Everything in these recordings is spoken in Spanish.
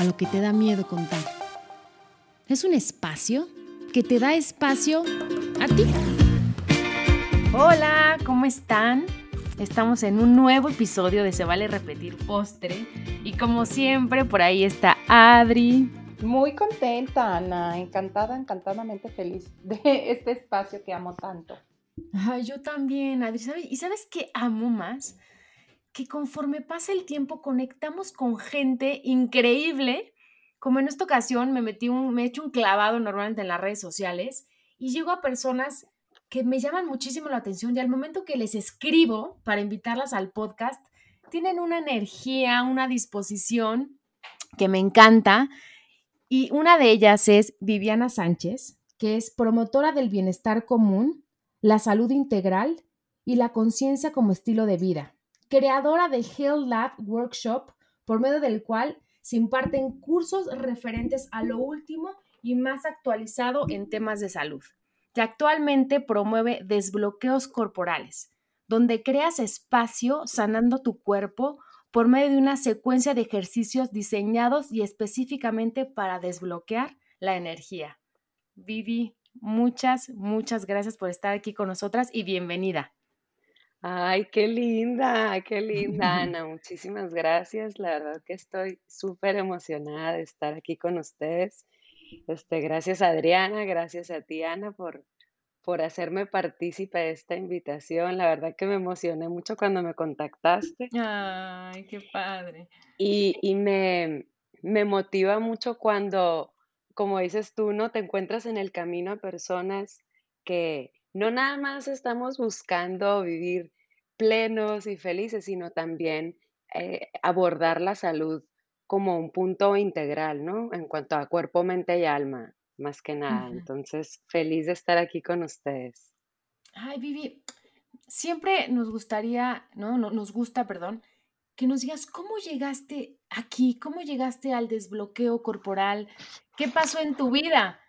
A lo que te da miedo contar. Es un espacio que te da espacio a ti. Hola, ¿cómo están? Estamos en un nuevo episodio de Se vale repetir postre y como siempre por ahí está Adri. Muy contenta, Ana, encantada, encantadamente feliz de este espacio que amo tanto. Ay, yo también, Adri, ¿sabes? ¿Y sabes qué amo más? Que conforme pasa el tiempo conectamos con gente increíble. Como en esta ocasión me metí un, me he hecho un clavado normalmente en las redes sociales y llego a personas que me llaman muchísimo la atención y al momento que les escribo para invitarlas al podcast, tienen una energía, una disposición que me encanta. Y una de ellas es Viviana Sánchez, que es promotora del bienestar común, la salud integral y la conciencia como estilo de vida, creadora de Health Lab Workshop, por medio del cual se imparten cursos referentes a lo último y más actualizado en temas de salud que actualmente promueve desbloqueos corporales, donde creas espacio sanando tu cuerpo por medio de una secuencia de ejercicios diseñados y específicamente para desbloquear la energía. Vivi, muchas, muchas gracias por estar aquí con nosotras y bienvenida. Ay, qué linda, qué linda, Ana. Muchísimas gracias. La verdad que estoy súper emocionada de estar aquí con ustedes este, gracias Adriana, gracias a ti Ana por, por hacerme partícipe de esta invitación. La verdad que me emocioné mucho cuando me contactaste. Ay, qué padre. Y, y me, me motiva mucho cuando, como dices tú, ¿no? Te encuentras en el camino a personas que no nada más estamos buscando vivir plenos y felices, sino también eh, abordar la salud como un punto integral, ¿no? En cuanto a cuerpo, mente y alma, más que nada. Entonces, feliz de estar aquí con ustedes. Ay, Vivi, siempre nos gustaría, ¿no? Nos gusta, perdón, que nos digas cómo llegaste aquí, cómo llegaste al desbloqueo corporal, qué pasó en tu vida.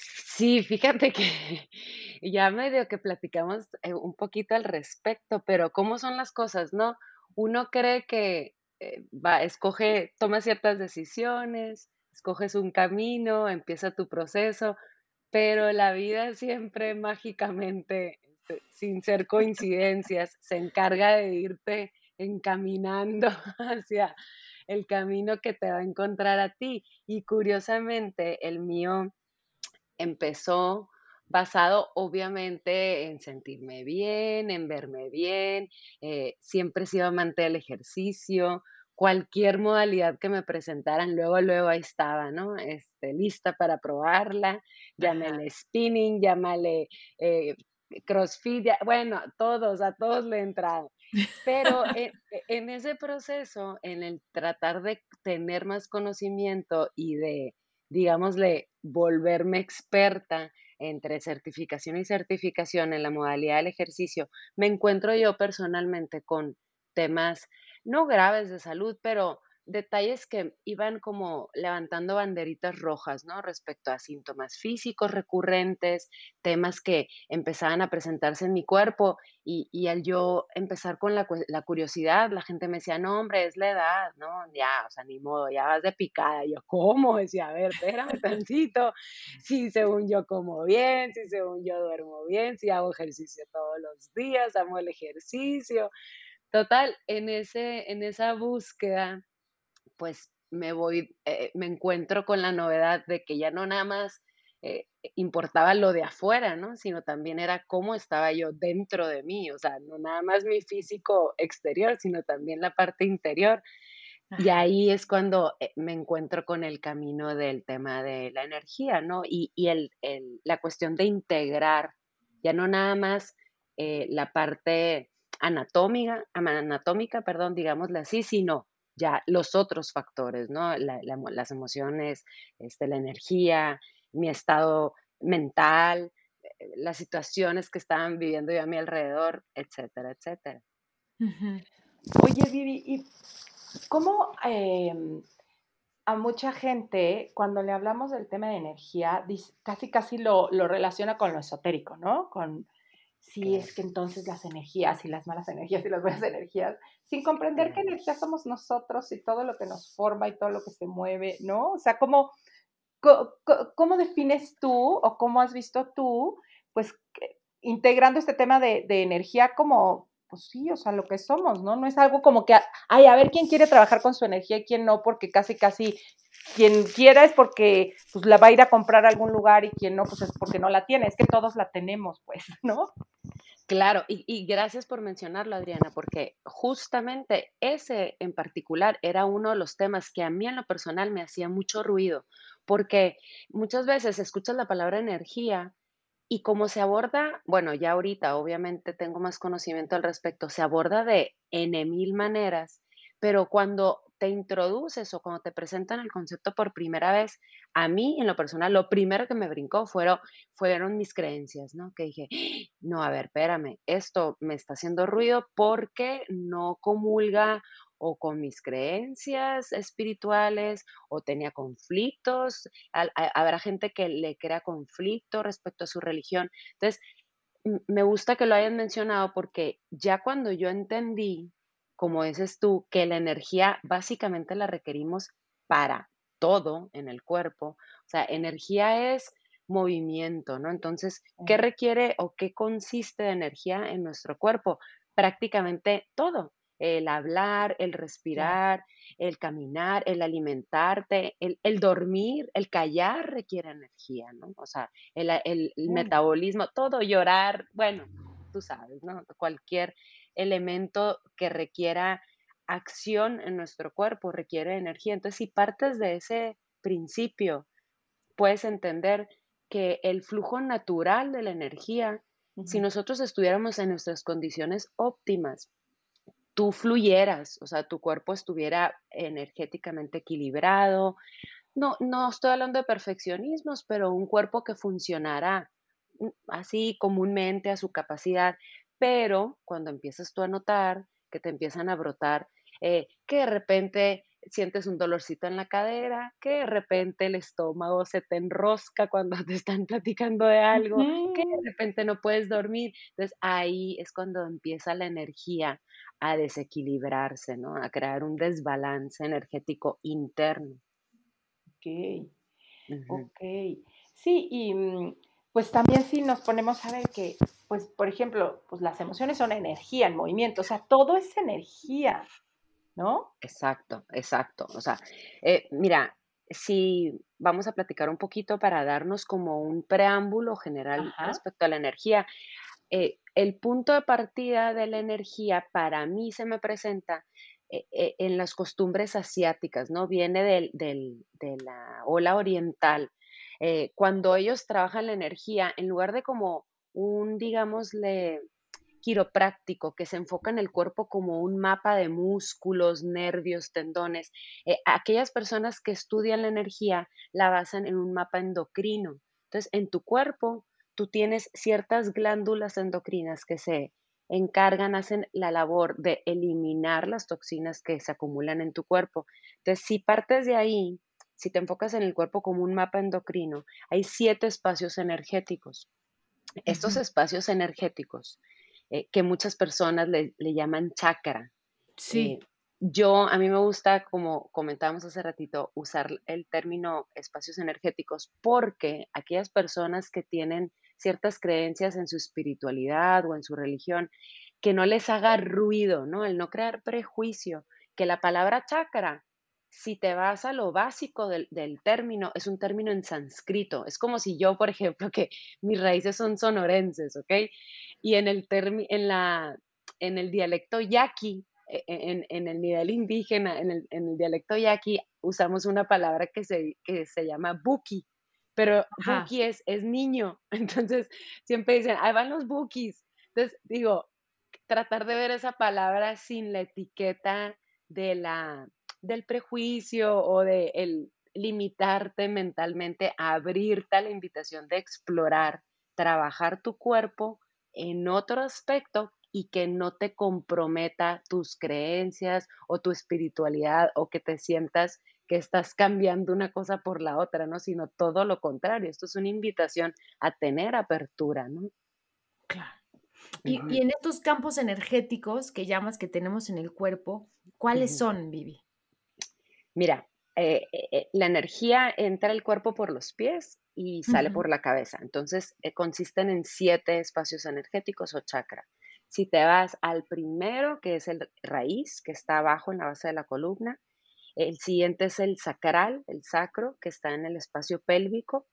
Sí, fíjate que ya medio que platicamos eh, un poquito al respecto, pero ¿cómo son las cosas, no? Uno cree que eh, va, escoge, toma ciertas decisiones, escoges un camino, empieza tu proceso, pero la vida siempre mágicamente, este, sin ser coincidencias, se encarga de irte encaminando hacia el camino que te va a encontrar a ti. Y curiosamente, el mío empezó basado obviamente en sentirme bien, en verme bien, eh, siempre he sido amante del ejercicio, cualquier modalidad que me presentaran, luego, luego ahí estaba, ¿no? Este, lista para probarla, llámale spinning, llámale eh, crossfit, bueno, todos, a todos le he entrado. Pero en, en ese proceso, en el tratar de tener más conocimiento y de, digámosle, volverme experta entre certificación y certificación en la modalidad del ejercicio, me encuentro yo personalmente con temas no graves de salud, pero detalles que iban como levantando banderitas rojas, ¿no? Respecto a síntomas físicos recurrentes, temas que empezaban a presentarse en mi cuerpo y, y al yo empezar con la, la, curiosidad, la gente me decía, no, hombre, es la edad, ¿no? Ya, o sea, ni modo, ya vas de picada. Y yo, ¿cómo? Decía, a ver, espérame tantito, si según yo como bien, si según yo duermo bien, si hago ejercicio todos los días, amo el ejercicio. Total, en, ese, en esa búsqueda pues me voy, eh, me encuentro con la novedad de que ya no nada más eh, importaba lo de afuera, ¿no? Sino también era cómo estaba yo dentro de mí, o sea, no nada más mi físico exterior, sino también la parte interior. Y ahí es cuando eh, me encuentro con el camino del tema de la energía, ¿no? Y, y el, el, la cuestión de integrar, ya no nada más la parte anatómica, anatómica, perdón, digámosle así, sino ya los otros factores, ¿no? las emociones, este, la energía, mi estado mental, eh, las situaciones que estaban viviendo yo a mi alrededor, etcétera, etcétera. Oye, Vivi, ¿y cómo em, a mucha gente, cuando le hablamos del tema de energía, casi casi lo, relaciona con lo esotérico, ¿no? Si es que entonces las energías y las malas energías y las buenas energías, sin comprender qué energía somos nosotros y todo lo que nos forma y todo lo que se mueve, ¿no? O sea, ¿cómo, cómo, defines tú o cómo has visto tú, pues, integrando este tema de, de, energía como, pues sí, o sea, lo que somos, ¿no? No es algo como que, ay, a ver quién quiere trabajar con su energía y quién no, porque casi, casi quien quiera es porque pues, la va a ir a comprar a algún lugar y quien no, pues es porque no la tiene. Es que todos la tenemos, pues, ¿no? Claro, y, gracias por mencionarlo, Adriana, porque justamente ese en particular era uno de los temas que a mí en lo personal me hacía mucho ruido, porque muchas veces escuchas la palabra energía y como se aborda, bueno, ya ahorita obviamente tengo más conocimiento al respecto, se aborda de N mil maneras, pero cuando te introduces o cuando te presentan el concepto por primera vez, a mí en lo personal, lo primero que me brincó fueron, fueron mis creencias, ¿no? Que dije, no, a ver, espérame, esto me está haciendo ruido porque no comulga o con mis creencias espirituales o tenía conflictos, habrá gente que le crea conflicto respecto a su religión. Entonces, me gusta que lo hayan mencionado porque ya cuando yo entendí como dices tú, que la energía básicamente la requerimos para todo en el cuerpo. O sea, energía es movimiento, ¿no? Entonces, ¿qué requiere o qué consiste de energía en nuestro cuerpo? Prácticamente todo. El hablar, el respirar, el caminar, el alimentarte, el, dormir, el callar requiere energía, ¿no? O sea, el, el metabolismo, todo, llorar, bueno, tú sabes, ¿no? Cualquier elemento que requiera acción en nuestro cuerpo, requiere energía. Entonces, si partes de ese principio, puedes entender que el flujo natural de la energía, si nosotros estuviéramos en nuestras condiciones óptimas, tú fluyeras, o sea, tu cuerpo estuviera energéticamente equilibrado. No, no estoy hablando de perfeccionismos, pero un cuerpo que funcionara mm, así comúnmente a su capacidad, pero cuando empiezas tú a notar que te empiezan a brotar, eh, que de repente sientes un dolorcito en la cadera, que de repente el estómago se te enrosca cuando te están platicando de algo, que de repente no puedes dormir. Entonces ahí es cuando empieza la energía a desequilibrarse, ¿no? A crear un desbalance energético interno. Ok, ok. Sí, y mm, pues también si nos ponemos a ver que pues, por ejemplo, pues las emociones son energía, el movimiento, o sea, todo es energía, ¿no? Exacto, exacto. O sea, eh, mira, si vamos a platicar un poquito para darnos como un preámbulo general respecto a la energía, eh, el punto de partida de la energía para mí se me presenta eh, en las costumbres asiáticas, ¿no? Viene del, de la ola oriental. cuando ellos trabajan la energía, en lugar de como un, digámosle, quiropráctico que se enfoca en el cuerpo como un mapa de músculos, nervios, tendones. Eh, aquellas personas que estudian la energía la basan en un mapa endocrino. Entonces, en tu cuerpo, tú tienes ciertas glándulas endocrinas que se encargan, hacen la labor de eliminar las toxinas que se acumulan en tu cuerpo. Entonces, si partes de ahí, si te enfocas en el cuerpo como un mapa endocrino, hay siete espacios energéticos estos espacios energéticos eh, que muchas personas le, llaman chakra. Sí. Eh, yo, a mí me gusta, como comentábamos hace ratito, usar el término espacios energéticos porque aquellas personas que tienen ciertas creencias en su espiritualidad o en su religión, que no les haga ruido, ¿no? El no crear prejuicio, que la palabra chakra si te vas a lo básico del, término, es un término en sánscrito. Es como si yo, por ejemplo, que mis raíces son sonorenses, ¿ok? Y en el, en la, en el dialecto yaqui, e, e, en, el nivel indígena, en el, dialecto yaqui, usamos una palabra que se, que se llama buki, pero buki es, es niño. Entonces, siempre dicen, ahí van los bukis. Entonces, digo, tratar de ver esa palabra sin la etiqueta de la del prejuicio o de el limitarte mentalmente a abrirte a la invitación de explorar, trabajar tu cuerpo en otro aspecto y que no te comprometa tus creencias o tu espiritualidad o que te sientas que estás cambiando una cosa por la otra, ¿no? Sino todo lo contrario. Esto es una invitación a tener apertura, ¿no? Claro. Y, y en estos campos energéticos que llamas que tenemos en el cuerpo, ¿cuáles son, Vivi? Mira, eh, eh, la energía entra al cuerpo por los pies y sale por la cabeza. Entonces, eh, consisten en siete espacios energéticos o chakra. Si te vas al primero, que es el raíz, que está abajo en la base de la columna, el siguiente es el sacral, el sacro, que está en el espacio pélvico.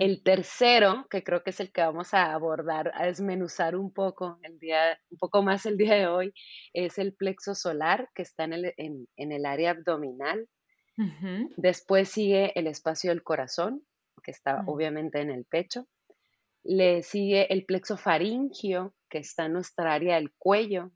El tercero, que creo que es el que vamos a abordar, a desmenuzar un poco el día, un poco más el día de hoy, es el plexo solar, que está en el, en- en el área abdominal. Después sigue el espacio del corazón, que está Mm. obviamente en el pecho. Le sigue el plexo faringio, que está en nuestra área del cuello.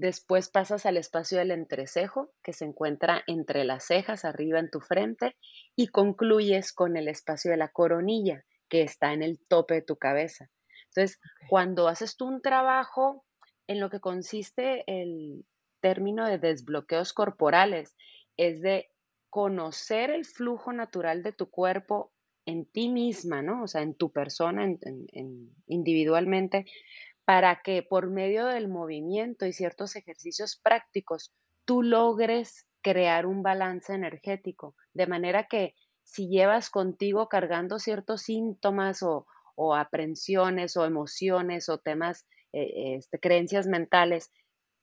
Después pasas al espacio del entrecejo, que se encuentra entre las cejas, arriba en tu frente, y concluyes con el espacio de la coronilla, que está en el tope de tu cabeza. Entonces, cuando haces tú un trabajo en lo que consiste el término de desbloqueos corporales, es de conocer el flujo natural de tu cuerpo en ti misma, ¿no? O sea, en tu persona, en- en- en- individualmente, para que por medio del movimiento y ciertos ejercicios prácticos tú logres crear un balance energético, de manera que si llevas contigo cargando ciertos síntomas o, aprensiones o emociones o temas, eh, este, creencias mentales,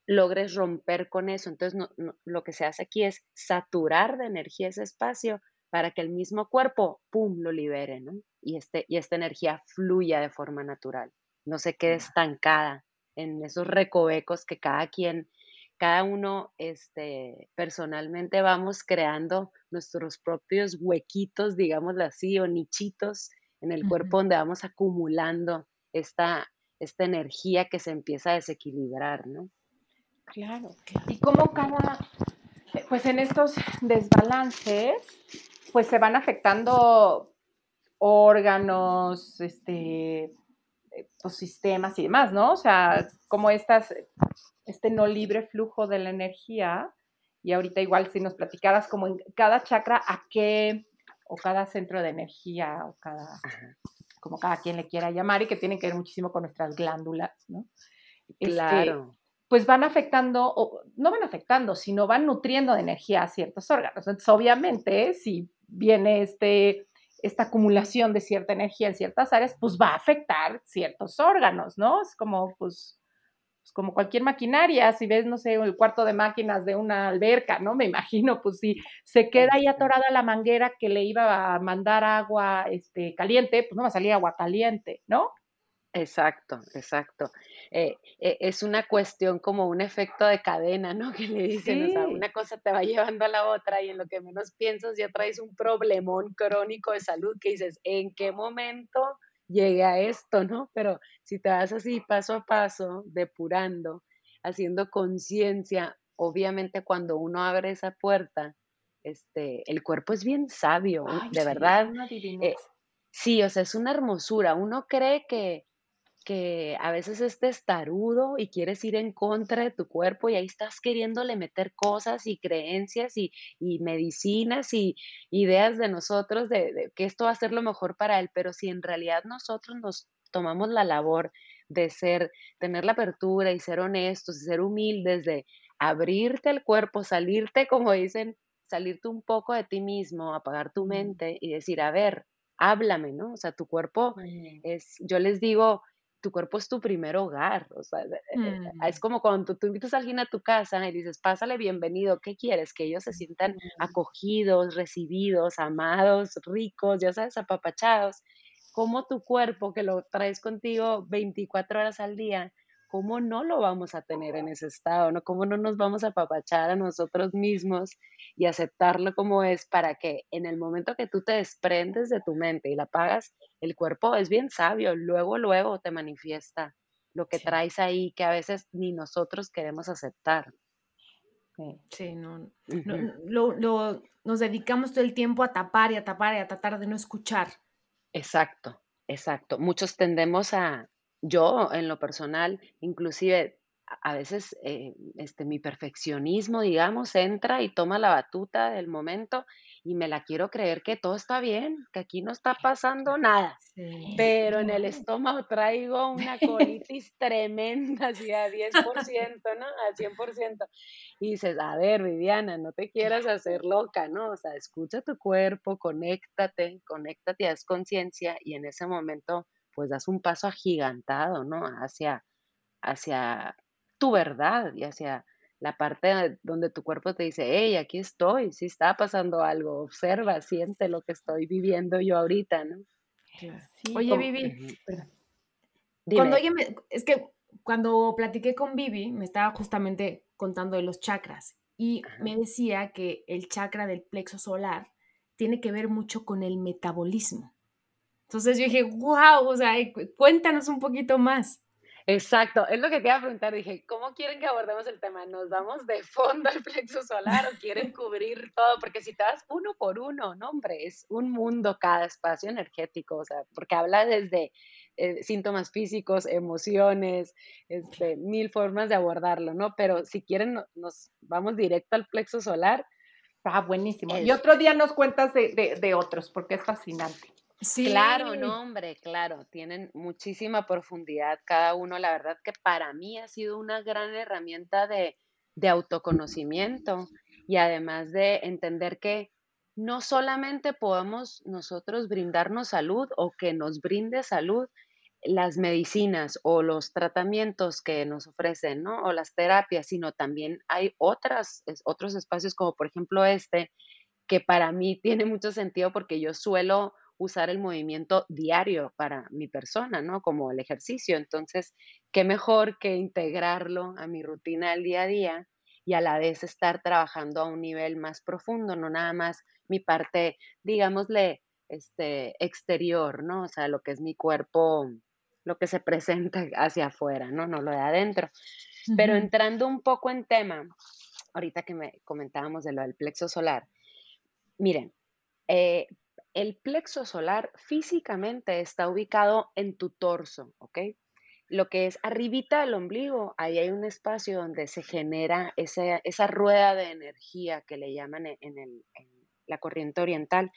logres romper con eso. Entonces, lo que se hace aquí es saturar de energía ese espacio para que el mismo cuerpo, ¡pum!, lo libere, ¿no? Y, este, y esta energía fluya de forma natural, no se quede estancada en esos recovecos que cada quien, cada uno este, personalmente vamos creando nuestros propios huequitos, digámoslo así, o nichitos en el cuerpo donde vamos acumulando esta, esta energía que se empieza a desequilibrar, ¿no? Claro. Claro. Y como cada, eh, pues en estos desbalances, pues se van afectando órganos, este, pues sistemas y demás, ¿no? O sea, como estas, este no libre flujo de la energía, y ahorita igual si nos platicaras como en cada chakra a qué, o cada centro de energía, o cada, como cada quien le quiera llamar, y que tienen que ver muchísimo con nuestras glándulas, ¿no? Este, Claro, pues van afectando, o no van afectando, sino van nutriendo de energía a ciertos órganos. Entonces, obviamente, si viene este, esta acumulación de cierta energía en ciertas áreas, pues va a afectar ciertos órganos, ¿no? Es como, pues, pues, como cualquier maquinaria, si ves, no sé, el cuarto de máquinas de una alberca, ¿no? Me imagino, pues si se queda ahí atorada la manguera que le iba a mandar agua este, caliente, pues no va a salir agua caliente, ¿no? Exacto, exacto. Eh, eh, es una cuestión como un efecto de cadena, ¿no? Que le dicen, o sea, Sí, una cosa te va llevando a la otra y en lo que menos piensas ya traes un problemón crónico de salud que dices, ¿en qué momento llegué a esto, no? Pero si te vas así paso a paso, depurando, haciendo conciencia, obviamente cuando uno abre esa puerta, este, el cuerpo es bien sabio, ay, de sí, es verdad. una eh, sí, o sea, es una hermosura. Uno cree que que a veces es testarudo y quieres ir en contra de tu cuerpo y ahí estás queriéndole meter cosas y creencias y, y medicinas y ideas de nosotros de, de que esto va a ser lo mejor para él, pero si en realidad nosotros nos tomamos la labor de ser, tener la apertura y ser honestos y ser humildes, de abrirte el cuerpo, salirte, como dicen, salirte un poco de ti mismo, apagar tu mente y decir, a ver, háblame, ¿no? O sea, tu cuerpo es, yo les digo, tu cuerpo es tu primer hogar, o sea, de- eh, eh, es Mm, como cuando tú, tú invitas a alguien a tu casa y dices, pásale bienvenido, ¿qué quieres? Que ellos se sientan mm, acogidos, recibidos, amados, ricos, ya sabes, apapachados. Como tu cuerpo, que lo traes contigo 24 horas al día, ¿cómo no lo vamos a tener en ese estado? ¿no? ¿Cómo no nos vamos a apapachar a nosotros mismos y aceptarlo como es para que en el momento que tú te desprendes de tu mente y la apagas, el cuerpo es bien sabio, luego, luego te manifiesta lo que sí. traes ahí que a veces ni nosotros queremos aceptar. Sí, no, lo, nos dedicamos todo el tiempo a tapar y a tapar y a tratar de no escuchar. Exacto, exacto. Muchos tendemos a, yo en lo personal, inclusive a veces eh, este, mi perfeccionismo, digamos, entra y toma la batuta del momento y me la quiero creer que todo está bien, que aquí no está pasando nada. Pero en el estómago traigo una colitis tremenda, así a 10%, ¿no? Al 100%. Y dices, a ver, Viviana, no te quieras hacer loca, ¿no? O sea, escucha tu cuerpo, conéctate, conéctate, haz conciencia y en ese momento, pues das un paso agigantado, ¿no? Hacia, hacia tu verdad y hacia la parte donde tu cuerpo te dice, hey, aquí estoy, si está pasando algo, observa, siente lo que estoy viviendo yo ahorita, ¿no? oye, Vivi, cuando es que cuando platiqué con Vivi, me estaba justamente contando de los chakras y me decía que el chakra del plexo solar tiene que ver mucho con el metabolismo. Entonces yo dije, wow, o sea, cuéntanos un poquito más. Exacto, es lo que te iba a preguntar. Dije, ¿cómo quieren que abordemos el tema? ¿Nos vamos de fondo al plexo solar o quieren cubrir todo? Porque si te das uno por uno, no, hombre, es un mundo cada espacio energético, o sea, porque habla desde eh, síntomas físicos, emociones, este, mil formas de abordarlo, ¿no? Pero si quieren, nos vamos directo al plexo solar. Ah, buenísimo. Y otro día nos cuentas de, de otros, porque es fascinante. Claro, no, hombre, claro, tienen muchísima profundidad cada uno. La verdad que para mí ha sido una gran herramienta de, de autoconocimiento y además de entender que no solamente podemos nosotros brindarnos salud o que nos brinde salud las medicinas o los tratamientos que nos ofrecen, ¿no? O las terapias, sino también hay otras, otros espacios como por ejemplo este, que para mí tiene mucho sentido porque yo suelo usar el movimiento diario para mi persona, ¿no? Como el ejercicio. Entonces, qué mejor que integrarlo a mi rutina del día a día y a la vez estar trabajando a un nivel más profundo, no nada más mi parte, digámosle, este, exterior, ¿no? O sea, lo que es mi cuerpo, lo que se presenta hacia afuera, ¿no? No lo de adentro. Pero entrando un poco en tema, ahorita que me comentábamos de lo del plexo solar, miren, eh, el plexo solar físicamente está ubicado en tu torso, ¿ok? Lo que es arribita del ombligo, ahí hay un espacio donde se genera esa, rueda de energía que le llaman e, en, la corriente oriental.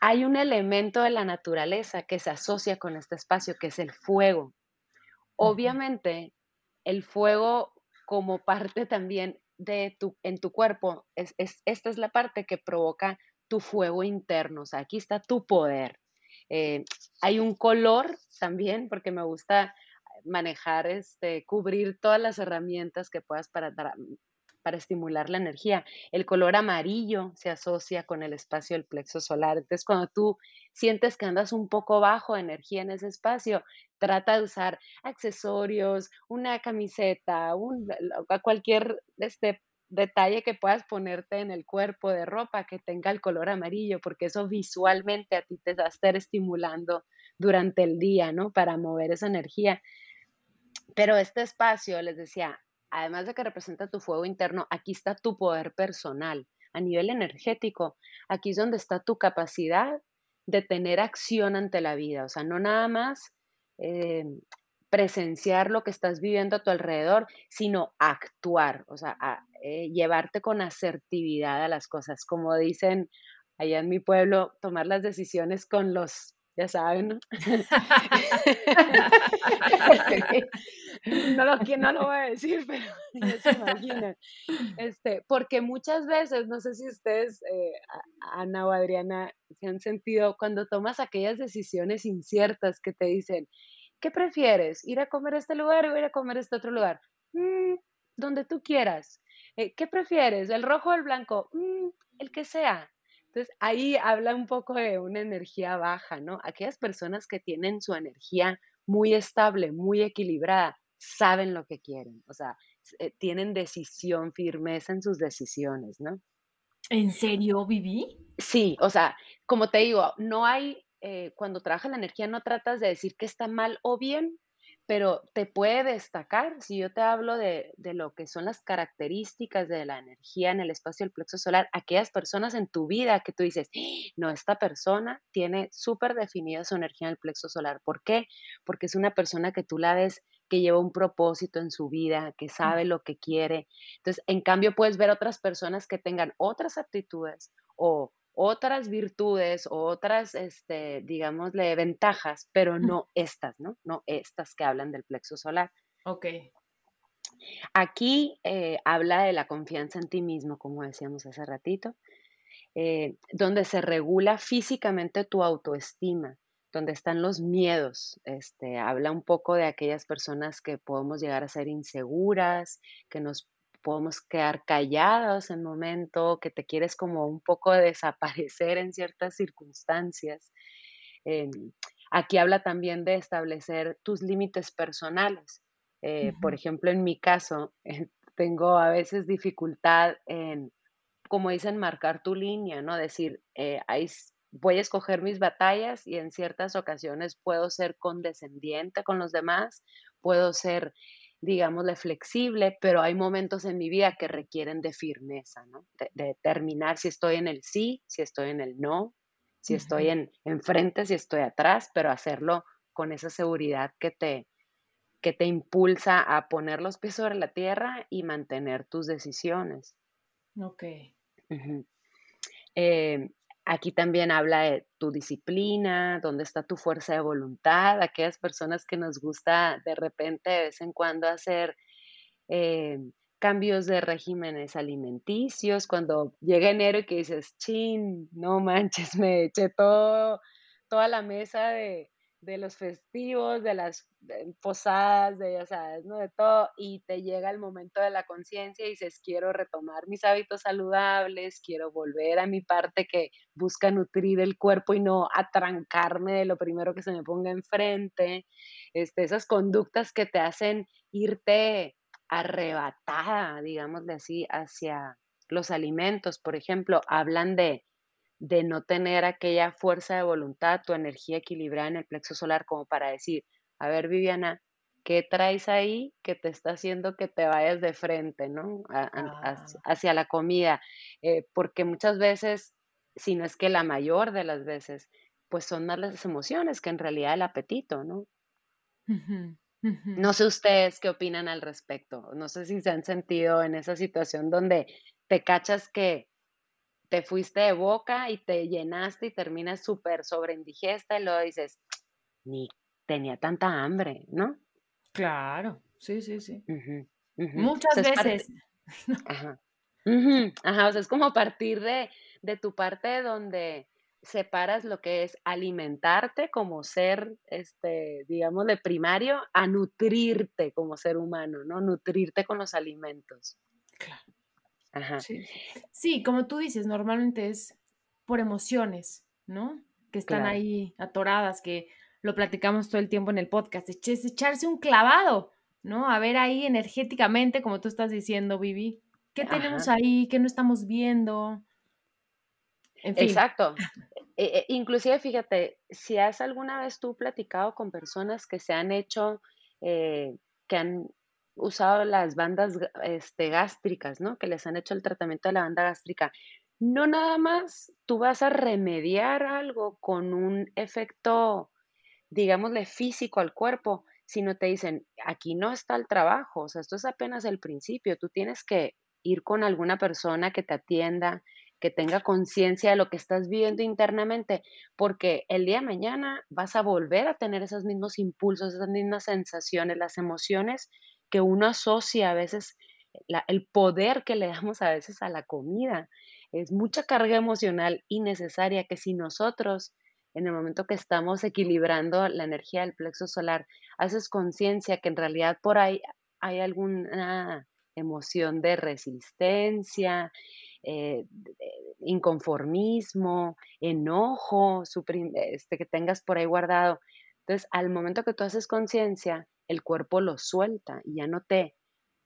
Hay un elemento de la naturaleza que se asocia con este espacio, que es el fuego. Obviamente, el fuego como parte también de tu, en tu cuerpo, es, esta es la parte que provoca tu fuego interno, o sea, aquí está tu poder. Eh, hay un color también, porque me gusta manejar, este, cubrir todas las herramientas que puedas para, para estimular la energía. El color amarillo se asocia con el espacio del plexo solar. Entonces, cuando tú sientes que andas un poco bajo de energía en ese espacio, trata de usar accesorios, una camiseta, un, cualquier este, detalle que puedas ponerte en el cuerpo de ropa que tenga el color amarillo, porque eso visualmente a ti te va a estar estimulando durante el día, ¿no? Para mover esa energía. Pero este espacio, les decía, además de que representa tu fuego interno, aquí está tu poder personal a nivel energético. Aquí es donde está tu capacidad de tener acción ante la vida. O sea, no nada más eh, presenciar lo que estás viviendo a tu alrededor, sino actuar, o sea, eh, llevarte con asertividad a las cosas. Como dicen allá en mi pueblo, tomar las decisiones con los, ya saben, ¿no? no, lo, no lo voy a decir, pero ya se imaginan. Este, porque muchas veces, no sé si ustedes, eh, Ana o Adriana, se han sentido cuando tomas aquellas decisiones inciertas que te dicen, ¿qué prefieres? ¿Ir a comer a este lugar o ir a comer a este otro lugar? Mm, donde tú quieras. Eh, ¿Qué prefieres? ¿El rojo o el blanco? Mm, el que sea. Entonces ahí habla un poco de una energía baja, ¿no? Aquellas personas que tienen su energía muy estable, muy equilibrada, saben lo que quieren, o sea, eh, tienen decisión, firmeza en sus decisiones, ¿no? ¿En serio, Vivi? Sí, o sea, como te digo, no hay eh, cuando trabajas la energía no tratas de decir que está mal o bien, pero te puede destacar, si yo te hablo de, lo que son las características de la energía en el espacio del plexo solar, aquellas personas en tu vida que tú dices, no, esta persona tiene súper definida su energía en el plexo solar. ¿Por qué? Porque es una persona que tú la ves que lleva un propósito en su vida, que sabe lo que quiere. Entonces, en cambio, puedes ver otras personas que tengan otras aptitudes o otras virtudes o otras, este, digámosle, ventajas, pero no estas, ¿no? No estas que hablan del plexo solar. Ok. Aquí eh, habla de la confianza en ti mismo, como decíamos hace ratito, eh, donde se regula físicamente tu autoestima, donde están los miedos. Este, habla un poco de aquellas personas que podemos llegar a ser inseguras, que nos podemos quedar callados en momento, que te quieres como un poco desaparecer en ciertas circunstancias. Em, aquí habla también de establecer tus límites personales. Eh, por ejemplo, en mi caso, eh, tengo a veces dificultad en, como dicen, marcar tu línea, ¿no? Decir, eh, voy a escoger mis batallas y en ciertas ocasiones puedo ser condescendiente con los demás, puedo ser digámosle, flexible, pero hay momentos en mi vida que requieren de firmeza, ¿no? De, determinar si estoy en el sí, si estoy en el no, si estoy en enfrente, si estoy atrás, pero hacerlo con esa seguridad que te, que te impulsa a poner los pies sobre la tierra y mantener tus decisiones. Ok. Aquí también habla de tu disciplina, dónde está tu fuerza de voluntad, aquellas personas que nos gusta de repente, de vez en cuando, hacer eh, cambios de regímenes alimenticios, cuando llega enero y que dices, chin, no manches, me eché todo, toda la mesa de, de los festivos, de las posadas, de ya sabes, ¿no? De todo, y te llega el momento de la conciencia y dices, quiero retomar mis hábitos saludables, quiero volver a mi parte que busca nutrir el cuerpo y no atrancarme de lo primero que se me ponga enfrente, este, esas conductas que te hacen irte arrebatada, digámosle así, hacia los alimentos, por ejemplo, hablan de de no tener aquella fuerza de voluntad, tu energía equilibrada en el plexo solar como para decir, a ver Viviana, ¿qué traes ahí que te está haciendo que te vayas de frente, ¿no? Ah. hacia la comida. Eh, porque muchas veces, si no es que la mayor de las veces, pues son más las emociones que en realidad el apetito, ¿no? No sé ustedes qué opinan al respecto. No sé si se han sentido en esa situación donde te cachas que te fuiste de boca y te llenaste y terminas súper sobreindigesta y luego dices, ni tenía tanta hambre, ¿no? Claro, sí, sí, sí. Muchas veces. Ajá. Ajá, o sea, es como partir de, de tu parte donde separas lo que es alimentarte como ser, este, digamos, de primario, a nutrirte como ser humano, ¿no? Nutrirte con los alimentos. Claro. Sí. como tú dices, normalmente es por emociones, ¿no? Que están ahí atoradas, que lo platicamos todo el tiempo en el podcast, es echarse un clavado, ¿no? A ver ahí energéticamente, como tú estás diciendo, Vivi, ¿qué tenemos ahí? ¿Qué no estamos viendo? Exacto. E, e, inclusive, fíjate, si has alguna vez tú platicado con personas que se han hecho, eh, que han usado las bandas este, gástricas, ¿no? Que les han hecho el tratamiento de la banda gástrica. No nada más tú vas a remediar algo con un efecto, digámosle, físico al cuerpo, sino te dicen, aquí no está el trabajo, o sea, esto es apenas el principio, tú tienes que ir con alguna persona que te atienda, que tenga conciencia de lo que estás viviendo internamente, porque el día de mañana vas a volver a tener esos mismos impulsos, esas mismas sensaciones, las emociones que uno asocia a veces el poder que le damos a veces a la comida. Es mucha carga emocional innecesaria que si nosotros, en el momento que estamos equilibrando la energía del plexo solar, haces conciencia que en realidad por ahí hay alguna emoción de resistencia, eh, inconformismo, enojo, este, que tengas por ahí guardado. Entonces, al momento que tú haces conciencia, el cuerpo lo suelta y ya no te,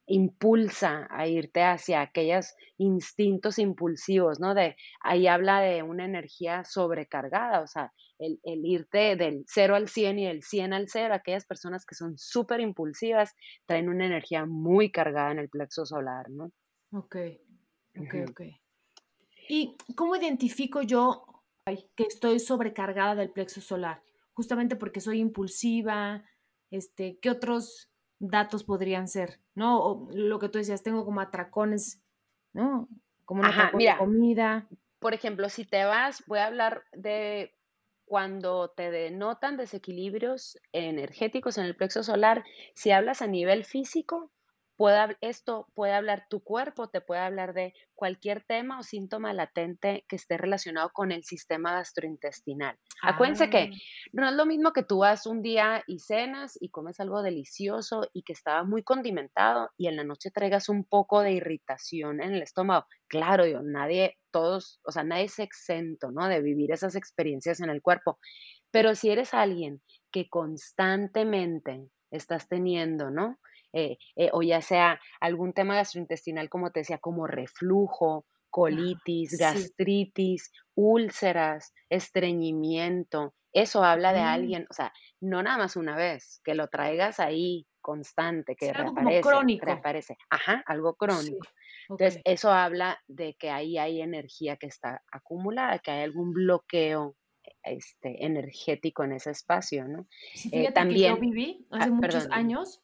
impulsa a irte hacia aquellos instintos impulsivos, ¿no? De, ahí habla de una energía sobrecargada, o sea, el, el irte del 0 al 100 y del 100 al 0, aquellas personas que son súper impulsivas traen una energía muy cargada en el plexo solar, ¿no? Ok, ok, ok. ¿Y cómo identifico yo que estoy sobrecargada del plexo solar? Justamente porque soy impulsiva, este, ¿qué otros datos podrían ser? ¿No? O lo que tú decías, tengo como atracones, ¿no? Como una Ajá, de mira, comida. por ejemplo, si te vas, voy a hablar de cuando te denotan desequilibrios energéticos en el plexo solar, si hablas a nivel físico, Puede, esto puede hablar tu cuerpo, te puede hablar de cualquier tema o síntoma latente que esté relacionado con el sistema gastrointestinal. Acuérdense que Ah, no es lo mismo que tú vas un día y cenas y comes algo delicioso y que estaba muy condimentado y en la noche traigas un poco de irritación en el estómago. Claro, yo, nadie, todos, o sea, nadie es exento, ¿no? De vivir esas experiencias en el cuerpo. Pero si eres alguien que constantemente estás teniendo, ¿no? Eh, eh, o ya sea algún tema gastrointestinal, como te decía, como reflujo, ah, colitis, sí. gastritis, úlceras, estreñimiento. Eso habla de Mm, alguien, o sea, no nada más una vez, que lo traigas ahí constante, que algo como reaparece, crónico. reaparece. Ajá, algo crónico. Sí. Entonces, eso habla de que ahí hay energía que está acumulada, que hay algún bloqueo este, energético en ese espacio, ¿no? Sí, Eh, fíjate que yo también, viví hace ah, muchos perdón, dime. años.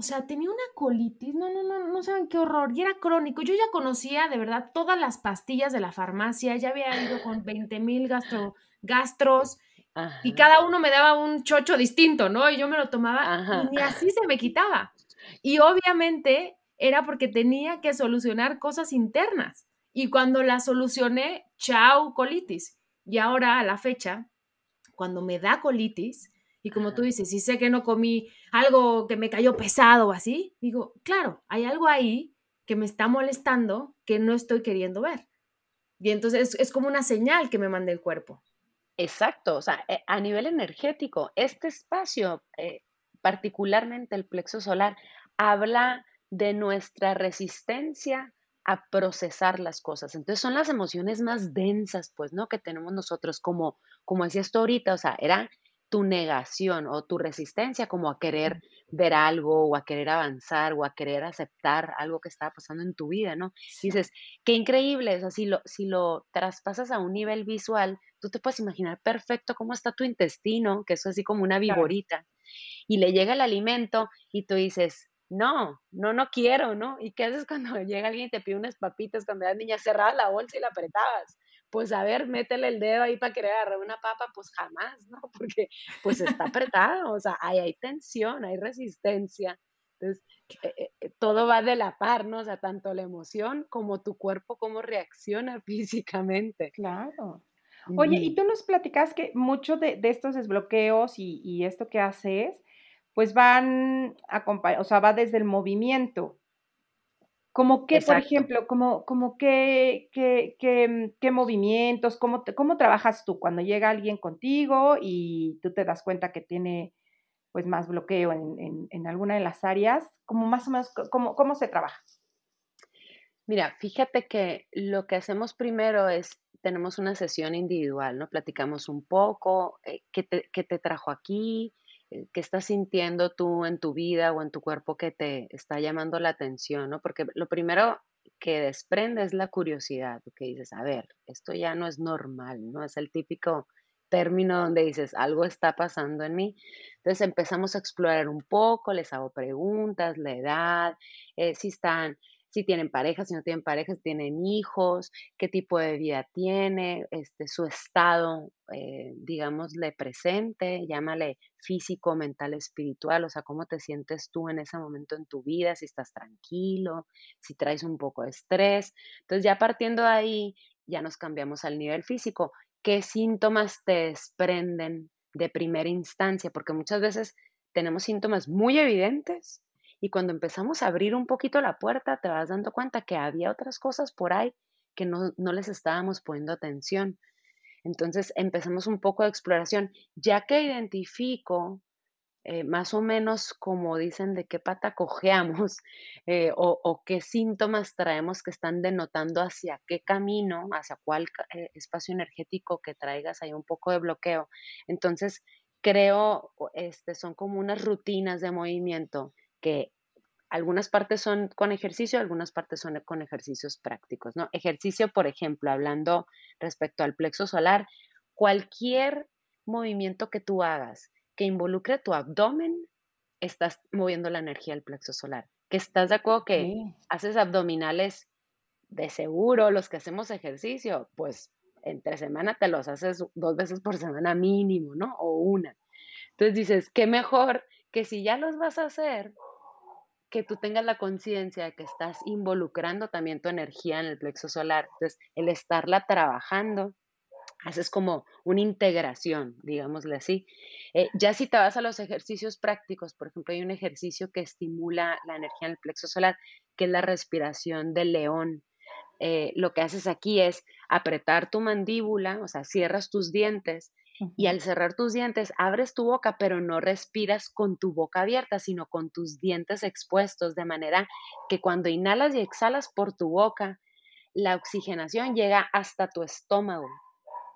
O sea, tenía una colitis, no, no, no, no saben qué horror, y era crónico. Yo ya conocía de verdad todas las pastillas de la farmacia, ya había ido con 20,000 gastro gastros, y cada uno me daba un chocho distinto, ¿no? Y yo me lo tomaba y ni así se me quitaba. Y obviamente era porque tenía que solucionar cosas internas. Y cuando las solucioné, chao, colitis. Y ahora, a la fecha, cuando me da colitis, y como tú dices, si sé que no comí algo que me cayó pesado o así, digo, claro, hay algo ahí que me está molestando que no estoy queriendo ver. Y entonces es, es como una señal que me manda el cuerpo. Exacto, o sea, eh, a nivel energético, este espacio, eh, particularmente el plexo solar, habla de nuestra resistencia a procesar las cosas. Entonces son las emociones más densas, pues, ¿no? Que tenemos nosotros, como, como decías tú ahorita, o sea, era tu negación o tu resistencia como a querer ver algo o a querer avanzar o a querer aceptar algo que estaba pasando en tu vida, ¿no? Sí, Dices, qué increíble, o sea, si lo, si lo traspasas a un nivel visual, tú te puedes imaginar perfecto cómo está tu intestino, que eso es así como una Claro. viborita, y le llega el alimento y tú dices, no, no, no quiero, ¿no? ¿Y qué haces cuando llega alguien y te pide unas papitas cuando eras niña? Cerrabas la bolsa y la apretabas. Pues a ver, métele el dedo ahí para querer agarrar una papa, pues jamás, ¿no? Porque pues está apretado, o sea, ahí hay tensión, hay resistencia. Entonces, eh, eh, todo va de la par, ¿no? O sea, tanto la emoción como tu cuerpo, cómo reacciona físicamente. Claro. Oye, y tú nos platicas que mucho de de estos desbloqueos y y esto que haces, pues van acompa o sea, va desde el movimiento. ¿Cómo qué, por ejemplo, como como qué qué qué, mm, qué movimientos, cómo cómo trabajas tú cuando llega alguien contigo y tú te das cuenta que tiene, pues, más bloqueo en en en alguna de las áreas? ¿Cómo más o menos cómo cómo se trabaja? Mira, fíjate que lo que hacemos primero es, tenemos una sesión individual, ¿no? Platicamos un poco, eh, qué te, qué te trajo aquí, qué estás sintiendo tú en tu vida o en tu cuerpo que te está llamando la atención, ¿no? Porque lo primero que desprende es la curiosidad, que dices, a ver, esto ya no es normal, ¿no? Es el típico término donde dices, algo está pasando en mí. Entonces empezamos a explorar un poco, les hago preguntas, la edad, eh, si están si tienen pareja, si no tienen pareja, tienen hijos, qué tipo de vida tiene, este, su estado, eh, digámosle, presente, llámale físico, mental, espiritual, o sea, cómo te sientes tú en ese momento en tu vida, si estás tranquilo, si traes un poco de estrés. Entonces, ya partiendo de ahí, ya nos cambiamos al nivel físico. ¿Qué síntomas te desprenden de primera instancia? Porque muchas veces tenemos síntomas muy evidentes y cuando empezamos a abrir un poquito la puerta, te vas dando cuenta que había otras cosas por ahí que no, no les estábamos poniendo atención. Entonces empezamos un poco de exploración. Ya que identifico eh, más o menos como dicen de qué pata cojeamos eh, o, qué síntomas traemos que están denotando hacia qué camino, hacia cuál eh, espacio energético que traigas hay un poco de bloqueo. Entonces, creo, este, son como unas rutinas de movimiento que algunas partes son con ejercicio, algunas partes son con ejercicios prácticos, ¿no? Ejercicio, por ejemplo, hablando respecto al plexo solar, cualquier movimiento que tú hagas que involucre tu abdomen, estás moviendo la energía del plexo solar. Que estás de acuerdo que haces abdominales de seguro, los que hacemos ejercicio, pues entre semana te los haces dos veces por semana mínimo, ¿no? O una. Entonces dices, qué mejor que si ya los vas a hacer, que tú tengas la conciencia de que estás involucrando también tu energía en el plexo solar. Entonces, el estarla trabajando haces como una integración, digámosle así. Eh, ya si te vas a los ejercicios prácticos, por ejemplo, hay un ejercicio que estimula la energía en el plexo solar, que es la respiración del león. Eh, lo que haces aquí es apretar tu mandíbula, o sea, cierras tus dientes y al cerrar tus dientes abres tu boca, pero no respiras con tu boca abierta, sino con tus dientes expuestos, de manera que cuando inhalas y exhalas por tu boca, la oxigenación llega hasta tu estómago.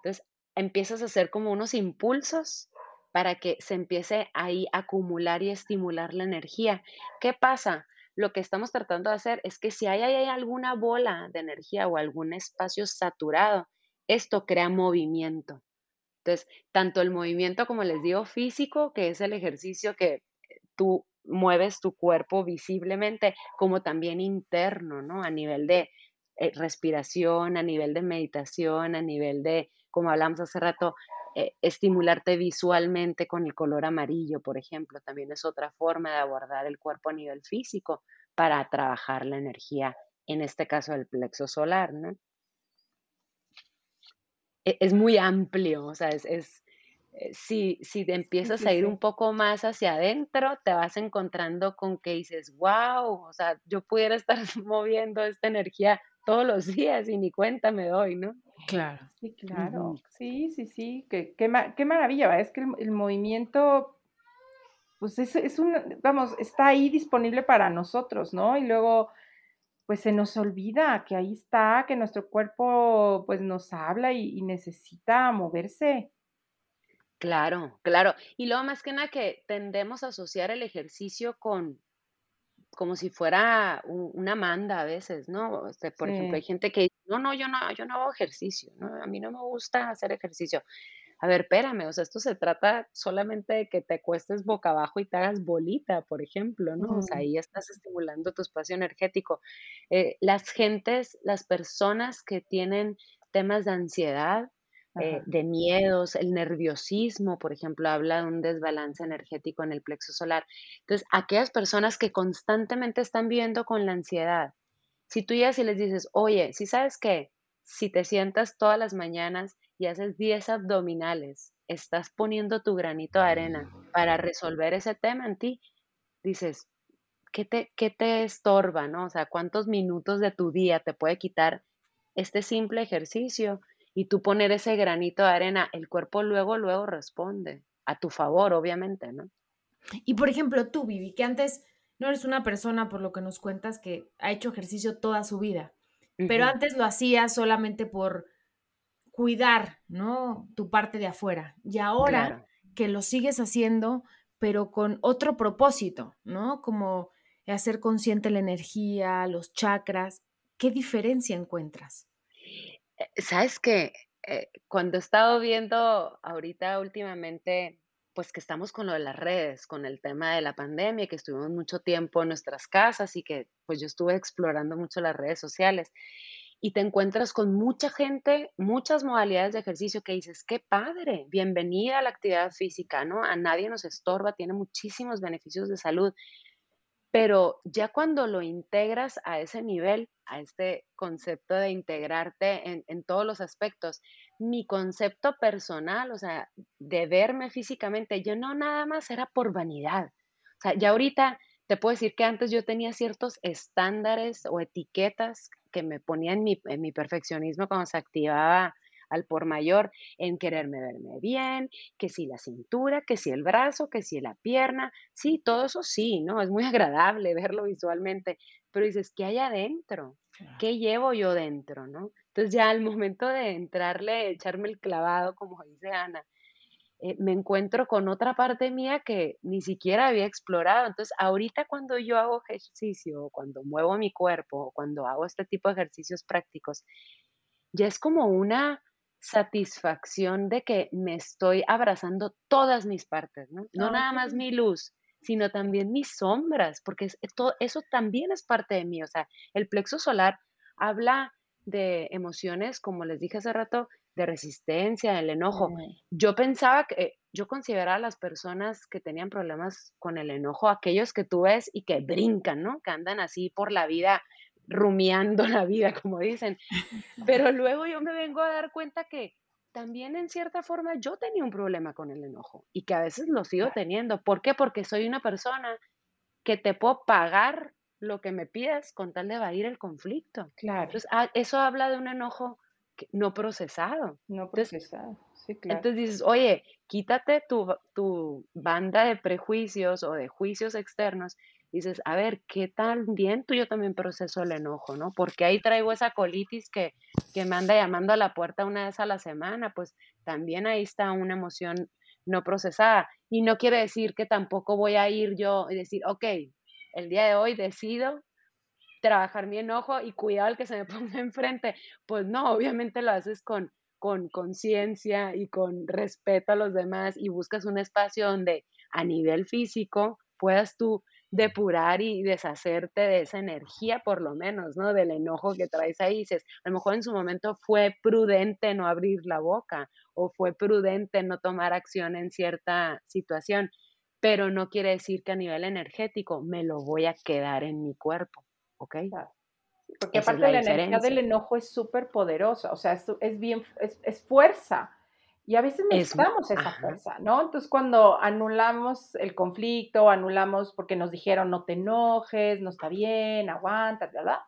Entonces, empiezas a hacer como unos impulsos para que se empiece ahí a acumular y estimular la energía. ¿Qué pasa? Lo que estamos tratando de hacer es que si hay, hay alguna bola de energía o algún espacio saturado, esto crea movimiento. Entonces, tanto el movimiento, como les digo, físico, que es el ejercicio que tú mueves tu cuerpo visiblemente, como también interno, ¿no? A nivel de eh, respiración, a nivel de meditación, a nivel de como hablamos hace rato, eh, estimularte visualmente con el color amarillo, por ejemplo, también es otra forma de abordar el cuerpo a nivel físico para trabajar la energía, en este caso del plexo solar, ¿no? E, es, muy amplio, o sea, es, eh, si, si te empiezas a ir un poco más hacia adentro, te vas encontrando con que dices, wow, o sea, yo pudiera estar moviendo esta energía todos los días y ni cuenta me doy, ¿no? Claro. Sí, claro. Sí, sí, sí. Qué, qué, qué maravilla, Es que el, movimiento, pues es, es un, vamos, está ahí disponible para nosotros, ¿no? Y luego, pues se nos olvida que ahí está, que nuestro cuerpo, pues nos habla y, y necesita moverse. Claro, claro. Y luego más que nada que tendemos a asociar el ejercicio con, como si fuera una manda a veces, ¿no? Este, por ejemplo, hay gente que dice, no, no, yo no, yo no hago ejercicio, ¿no? A mí no me gusta hacer ejercicio. A ver, espérame, o sea, esto se trata solamente de que te cuestes boca abajo y te hagas bolita, por ejemplo, ¿no? O sea, ahí estás estimulando tu espacio energético. Eh, las gentes, las personas que tienen temas de ansiedad, eh, de miedos, el nerviosismo, por ejemplo, habla de un desbalance energético en el plexo solar. Entonces, aquellas personas que constantemente están viviendo con la ansiedad, si tú ya y les dices, oye, si sabes que si te sientas todas las mañanas y haces 10 abdominales, estás poniendo tu granito de arena para resolver ese tema en ti, dices, ¿qué te, qué te estorba, no? O sea, ¿cuántos minutos de tu día te puede quitar este simple ejercicio? y tú poner ese granito de arena, el cuerpo luego, luego responde, a tu favor, obviamente, ¿no? Y por ejemplo, tú, Vivi, que antes no eres una persona, por lo que nos cuentas, que ha hecho ejercicio toda su vida, pero antes lo hacías solamente por cuidar, ¿no? Tu parte de afuera. Y ahora que lo sigues haciendo, pero con otro propósito, ¿no? Como hacer consciente la energía, los chakras, ¿qué diferencia encuentras? Eh, Sabes que eh, cuando he estado viendo ahorita últimamente, pues que estamos con lo de las redes, con el tema de la pandemia, que estuvimos mucho tiempo en nuestras casas y que pues yo estuve explorando mucho las redes sociales y te encuentras con mucha gente, muchas modalidades de ejercicio que dices, qué padre, bienvenida a la actividad física, ¿no? A nadie nos estorba, tiene muchísimos beneficios de salud pero ya cuando lo integras a ese nivel, a este concepto de integrarte en, todos los aspectos, mi concepto personal, o sea, de verme físicamente, yo no nada más era por vanidad. O sea, ya ahorita te puedo decir que antes yo tenía ciertos estándares o etiquetas que me ponían en mi, en mi perfeccionismo cuando se activaba al por mayor en quererme verme bien, que si la cintura, que si el brazo, que si la pierna, sí, todo eso sí, ¿no? Es muy agradable verlo visualmente, pero dices, ¿qué hay adentro? ¿Qué llevo yo dentro, no? Entonces ya al momento de entrarle, echarme el clavado, como dice Ana, eh, me encuentro con otra parte mía que ni siquiera había explorado. Entonces, ahorita cuando yo hago ejercicio, cuando muevo mi cuerpo, cuando hago este tipo de ejercicios prácticos, ya es como una satisfacción de que me estoy abrazando todas mis partes, ¿no? No nada más mi luz, sino también mis sombras, porque eso también es parte de mí. O sea, el plexo solar habla de emociones, como les dije hace rato, de resistencia, el enojo. Yo pensaba que, yo consideraba a las personas que tenían problemas con el enojo, aquellos que tú ves y que brincan, ¿no? Que andan así por la vida, rumiando la vida, como dicen. Pero luego yo me vengo a dar cuenta que también en cierta forma yo tenía un problema con el enojo y que a veces lo sigo teniendo. ¿Por qué? Porque soy una persona que te puedo pagar lo que me pidas con tal de evadir el conflicto. Claro. Entonces, ah, eso habla de un enojo no procesado. No procesado, sí, claro. Entonces dices, oye, quítate tu, tu banda de prejuicios o de juicios externos dices, a ver, ¿qué tan bien tú yo también proceso el enojo, ¿no? Porque ahí traigo esa colitis que, que me anda llamando a la puerta una vez a la semana, pues también ahí está una emoción no procesada. Y no quiere decir que tampoco voy a ir yo y decir, ok, el día de hoy decido trabajar mi enojo y cuidar al que se me ponga enfrente. Pues no, obviamente lo haces con con conciencia y con respeto a los demás y buscas un espacio donde a nivel físico puedas tú depurar y deshacerte de esa energía, por lo menos, ¿no? Del enojo que traes ahí. Dices, a lo mejor en su momento fue prudente no abrir la boca o fue prudente no tomar acción en cierta situación, pero no quiere decir que a nivel energético me lo voy a quedar en mi cuerpo, ¿ok? Porque aparte la, energía del enojo es súper poderosa, o sea, es, es bien, es, es fuerza. Y a veces necesitamos esa fuerza, ¿no? Entonces, cuando anulamos el conflicto, anulamos porque nos dijeron no te enojes, no está bien, aguanta, ¿verdad?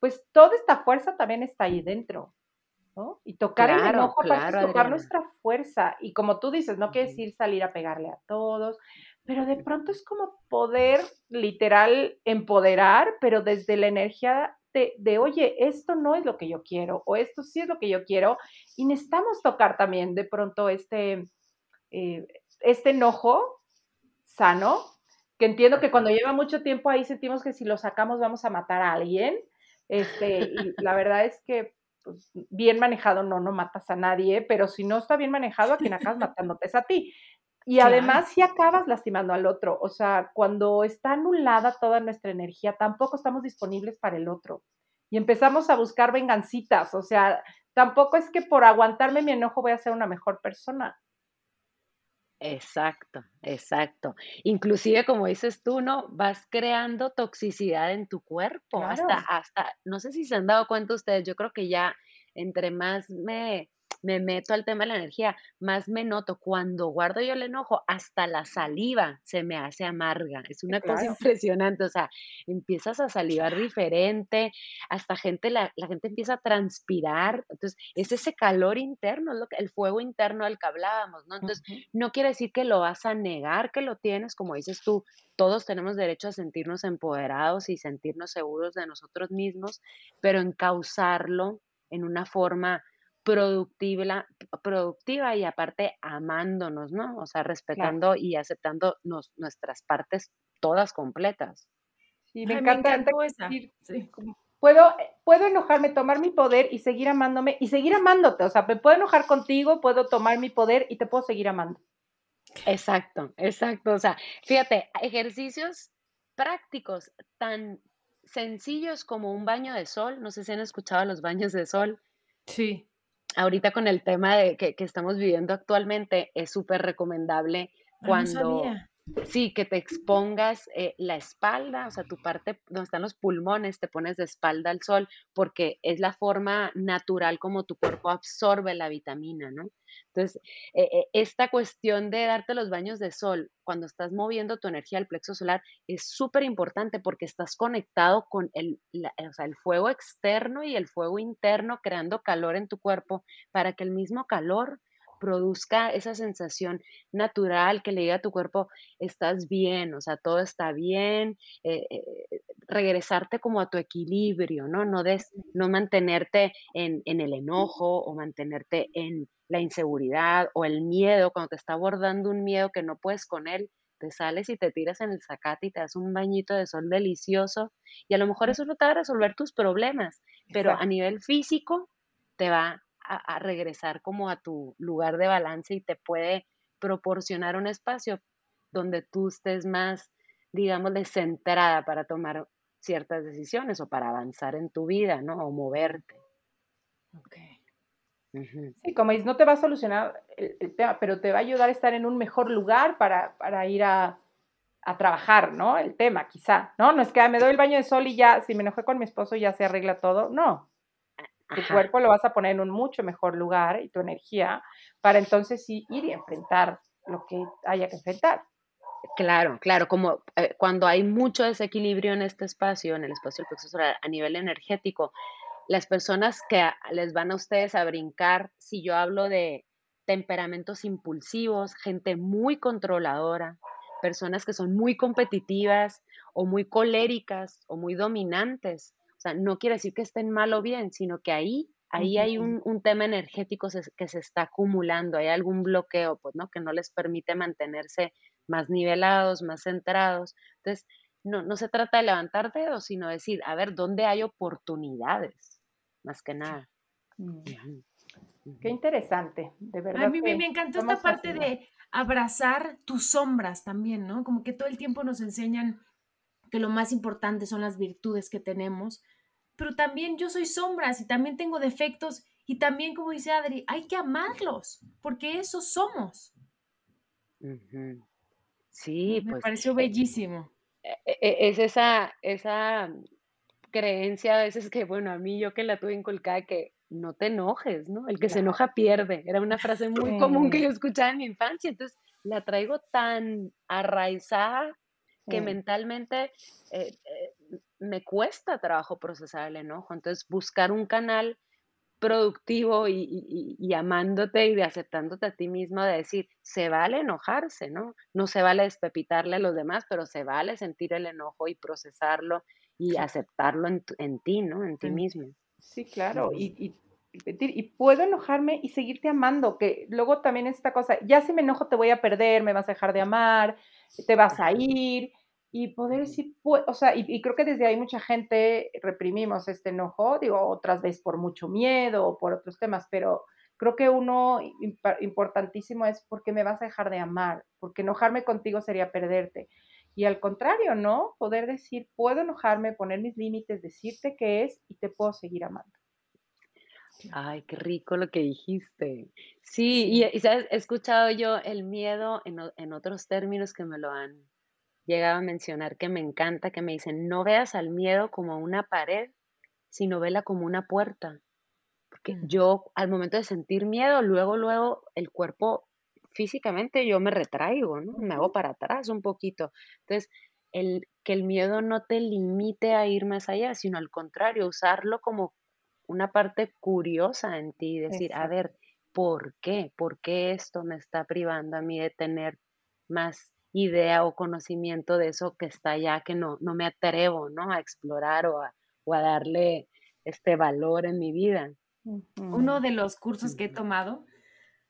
Pues toda esta fuerza también está ahí dentro, ¿no? Y tocar el enojo, claro, tocar nuestra fuerza. Y como tú dices, no quiere decir salir a pegarle a todos, pero de pronto es como poder literal empoderar, pero desde la energía de, oye, esto no es lo que yo quiero o esto sí es lo que yo quiero y necesitamos tocar también de pronto este, eh, este enojo sano, que entiendo que cuando lleva mucho tiempo ahí sentimos que si lo sacamos vamos a matar a alguien, este, y la verdad es que pues, bien manejado no, no matas a nadie, pero si no está bien manejado, a quien acabas matándote es a ti. Y además si acabas lastimando al otro, o sea, cuando está anulada toda nuestra energía, tampoco estamos disponibles para el otro. Y empezamos a buscar vengancitas, o sea, tampoco es que por aguantarme mi enojo voy a ser una mejor persona. Exacto, exacto. Inclusive, como dices tú, ¿no? Vas creando toxicidad en tu cuerpo. Hasta, hasta, no sé si se han dado cuenta ustedes, yo creo que ya entre más me, me meto al tema de la energía, más me noto. Cuando guardo yo el enojo, hasta la saliva se me hace amarga. Es una cosa impresionante. O sea, empiezas a salivar diferente, hasta gente, la, gente empieza a transpirar. Entonces, es ese calor interno, es lo que, el fuego interno del que hablábamos, ¿no? Entonces, no quiere decir que lo vas a negar que lo tienes, como dices tú, todos tenemos derecho a sentirnos empoderados y sentirnos seguros de nosotros mismos, pero encauzarlo en una forma productiva, productiva y aparte amándonos, ¿no? O sea, respetando y aceptando nuestras partes todas completas. Sí, me, encanta, esa. Puedo, puedo enojarme, tomar mi poder y seguir amándome y seguir amándote. O sea, me puedo enojar contigo, puedo tomar mi poder y te puedo seguir amando. Exacto, exacto. O sea, fíjate, ejercicios prácticos tan sencillos como un baño de sol. No sé si han escuchado los baños de sol. Sí ahorita con el tema de que, estamos viviendo actualmente, es súper recomendable ah, cuando, Sí, que te expongas eh, la espalda, o sea, tu parte donde están los pulmones, te pones de espalda al sol, porque es la forma natural como tu cuerpo absorbe la vitamina, ¿no? Entonces, eh, eh, esta cuestión de darte los baños de sol cuando estás moviendo tu energía al plexo solar es súper importante porque estás conectado con el, o sea, el fuego externo y el fuego interno creando calor en tu cuerpo para que el mismo calor produzca esa sensación natural que le diga a tu cuerpo, estás bien, o sea, todo está bien, eh, eh, regresarte como a tu equilibrio, ¿no? No, des, no mantenerte en, en, el enojo o mantenerte en la inseguridad o el miedo, cuando te está abordando un miedo que no puedes con él, te sales y te tiras en el zacate y te das un bañito de sol delicioso y a lo mejor eso no te va a resolver tus problemas, pero a nivel físico te va a, regresar como a tu lugar de balance y te puede proporcionar un espacio donde tú estés más, digamos, centrada para tomar ciertas decisiones o para avanzar en tu vida, ¿no? O moverte. Ok. Sí, como dices, no te va a solucionar el, tema, pero te va a ayudar a estar en un mejor lugar para, para ir a, a, trabajar, ¿no? El tema, quizá, ¿no? No es que ah, me doy el baño de sol y ya, si me enojé con mi esposo, ya se arregla todo. No, tu cuerpo lo vas a poner en un mucho mejor lugar y tu energía para entonces sí ir y enfrentar lo que haya que enfrentar. Claro, claro, como eh, cuando hay mucho desequilibrio en este espacio, en el espacio del plexo solar a nivel energético, las personas que les van a ustedes a brincar, si yo hablo de temperamentos impulsivos, gente muy controladora, personas que son muy competitivas o muy coléricas o muy dominantes, sea, no quiere decir que estén mal o bien, sino que ahí, ahí hay un, tema energético que se está acumulando, hay algún bloqueo, pues, ¿no? Que no les permite mantenerse más nivelados, más centrados. Entonces, no, no se trata de levantar dedos, sino decir, a ver, ¿dónde hay oportunidades? Más que nada. Mm. Qué interesante, de verdad. A mí me, encantó esta parte de abrazar tus sombras también, ¿no? Como que todo el tiempo nos enseñan que lo más importante son las virtudes que tenemos, pero también yo soy sombras y también tengo defectos y también, como dice Adri, hay que amarlos, porque eso somos. Sí, Me pues. pareció eh, bellísimo. E, e, es esa, esa creencia a veces que, bueno, a mí yo que la tuve inculcada, que no te enojes, ¿no? El que se enoja pierde. Era una frase muy común que yo escuchaba en mi infancia, entonces la traigo tan arraizada que mentalmente eh, eh, me cuesta trabajo procesar el enojo. Entonces, buscar un canal productivo y, amándote y de aceptándote a ti mismo, de decir, se vale enojarse, ¿no? No se vale despepitarle a los demás, pero se vale sentir el enojo y procesarlo y aceptarlo en, en ti, ¿no? En ti mismo. Sí, claro. Y, y, puedo enojarme y seguirte amando, que luego también esta cosa, ya si me enojo te voy a perder, me vas a dejar de amar, te vas a ir, y poder decir, o sea, y, creo que desde ahí mucha gente reprimimos este enojo, digo, otras veces por mucho miedo o por otros temas, pero creo que uno importantísimo es porque me vas a dejar de amar, porque enojarme contigo sería perderte. Y al contrario, ¿no? Poder decir, puedo enojarme, poner mis límites, decirte qué es y te puedo seguir amando. Ay, qué rico lo que dijiste. Sí, Y, y, sabes, he escuchado yo el miedo en, en otros términos que me lo han llegaba a mencionar que me encanta, que me dicen, no veas al miedo como una pared, sino vela como una puerta. Porque mm. yo al momento de sentir miedo, luego, luego el cuerpo físicamente yo me retraigo, ¿no? Me hago para atrás un poquito. Entonces, el, que el miedo no te limite a ir más allá, sino al contrario, usarlo como una parte curiosa en ti, decir, a ver, ¿por qué? ¿Por qué esto me está privando a mí de tener más idea o conocimiento de eso que está allá, que no, no me atrevo, ¿no? A explorar o a, darle este valor en mi vida. Uno de los cursos que he tomado,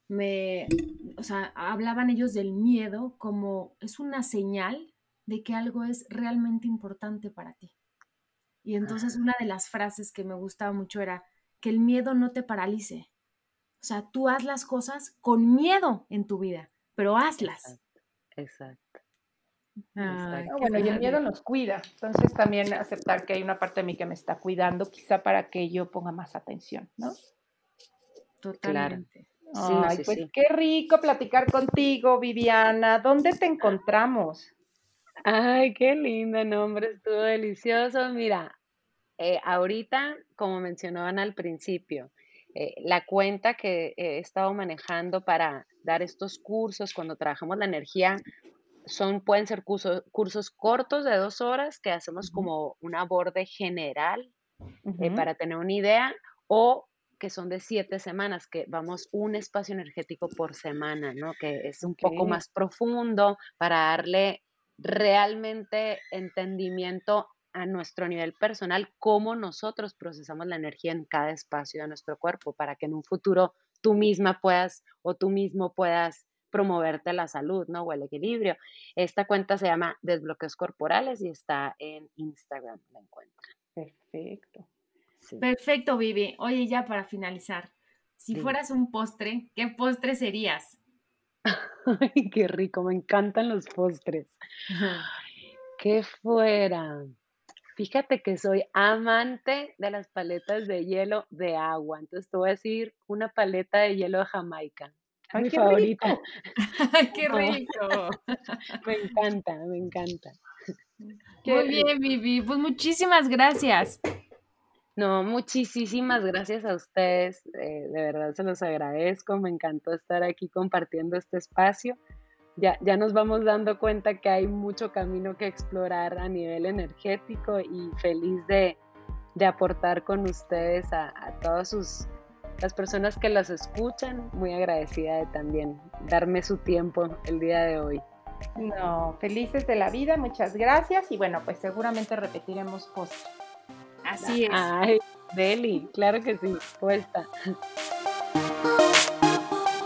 me, o sea, hablaban ellos del miedo como es una señal de que algo es realmente importante para ti. Y entonces una de las frases que me gustaba mucho era que el miedo no te paralice. O sea, tú haz las cosas con miedo en tu vida, pero hazlas. Exacto. bueno, y el miedo nos cuida. Entonces también aceptar que hay una parte de mí que me está cuidando, quizá para que yo ponga más atención, ¿no? Totalmente. Ay, pues qué rico platicar contigo, Viviana. ¿Dónde te encontramos? Ay, qué lindo nombre, estuvo delicioso. Mira, eh, ahorita, como mencionaban al principio, eh, la cuenta que he estado manejando para dar estos cursos cuando trabajamos la energía son, pueden ser cursos, cursos cortos de dos horas que hacemos como un aborde general eh, para tener una idea o que son de siete semanas, que vamos un espacio energético por semana, ¿no? Que es un poco más profundo para darle realmente entendimiento a nuestro nivel personal, cómo nosotros procesamos la energía en cada espacio de nuestro cuerpo, para que en un futuro tú misma puedas o tú mismo puedas promoverte la salud, ¿no? O el equilibrio. Esta cuenta se llama Desbloqueos Corporales y está en Instagram, la encuentran. Perfecto. Perfecto, Vivi. Oye, ya para finalizar, si fueras un postre, ¿qué postre serías? Ay, qué rico, me encantan los postres. ¿Qué fuera? Fíjate que soy amante de las paletas de hielo de agua. Entonces te voy a decir una paleta de hielo de Jamaica. mi favorita. Ay, qué rico. me encanta, me encanta. Muy bien, Vivi. Pues muchísimas gracias. No, muchísimas gracias a ustedes. Eh, de verdad se los agradezco. Me encantó estar aquí compartiendo este espacio. Ya, ya nos vamos dando cuenta que hay mucho camino que explorar a nivel energético y feliz de, aportar con ustedes a, todas sus, las personas que las escuchan. Muy agradecida de también darme su tiempo el día de hoy. No, felices de la vida, muchas gracias y bueno, pues seguramente repetiremos cosas. Así es. Ay, Deli, claro que sí, puesta.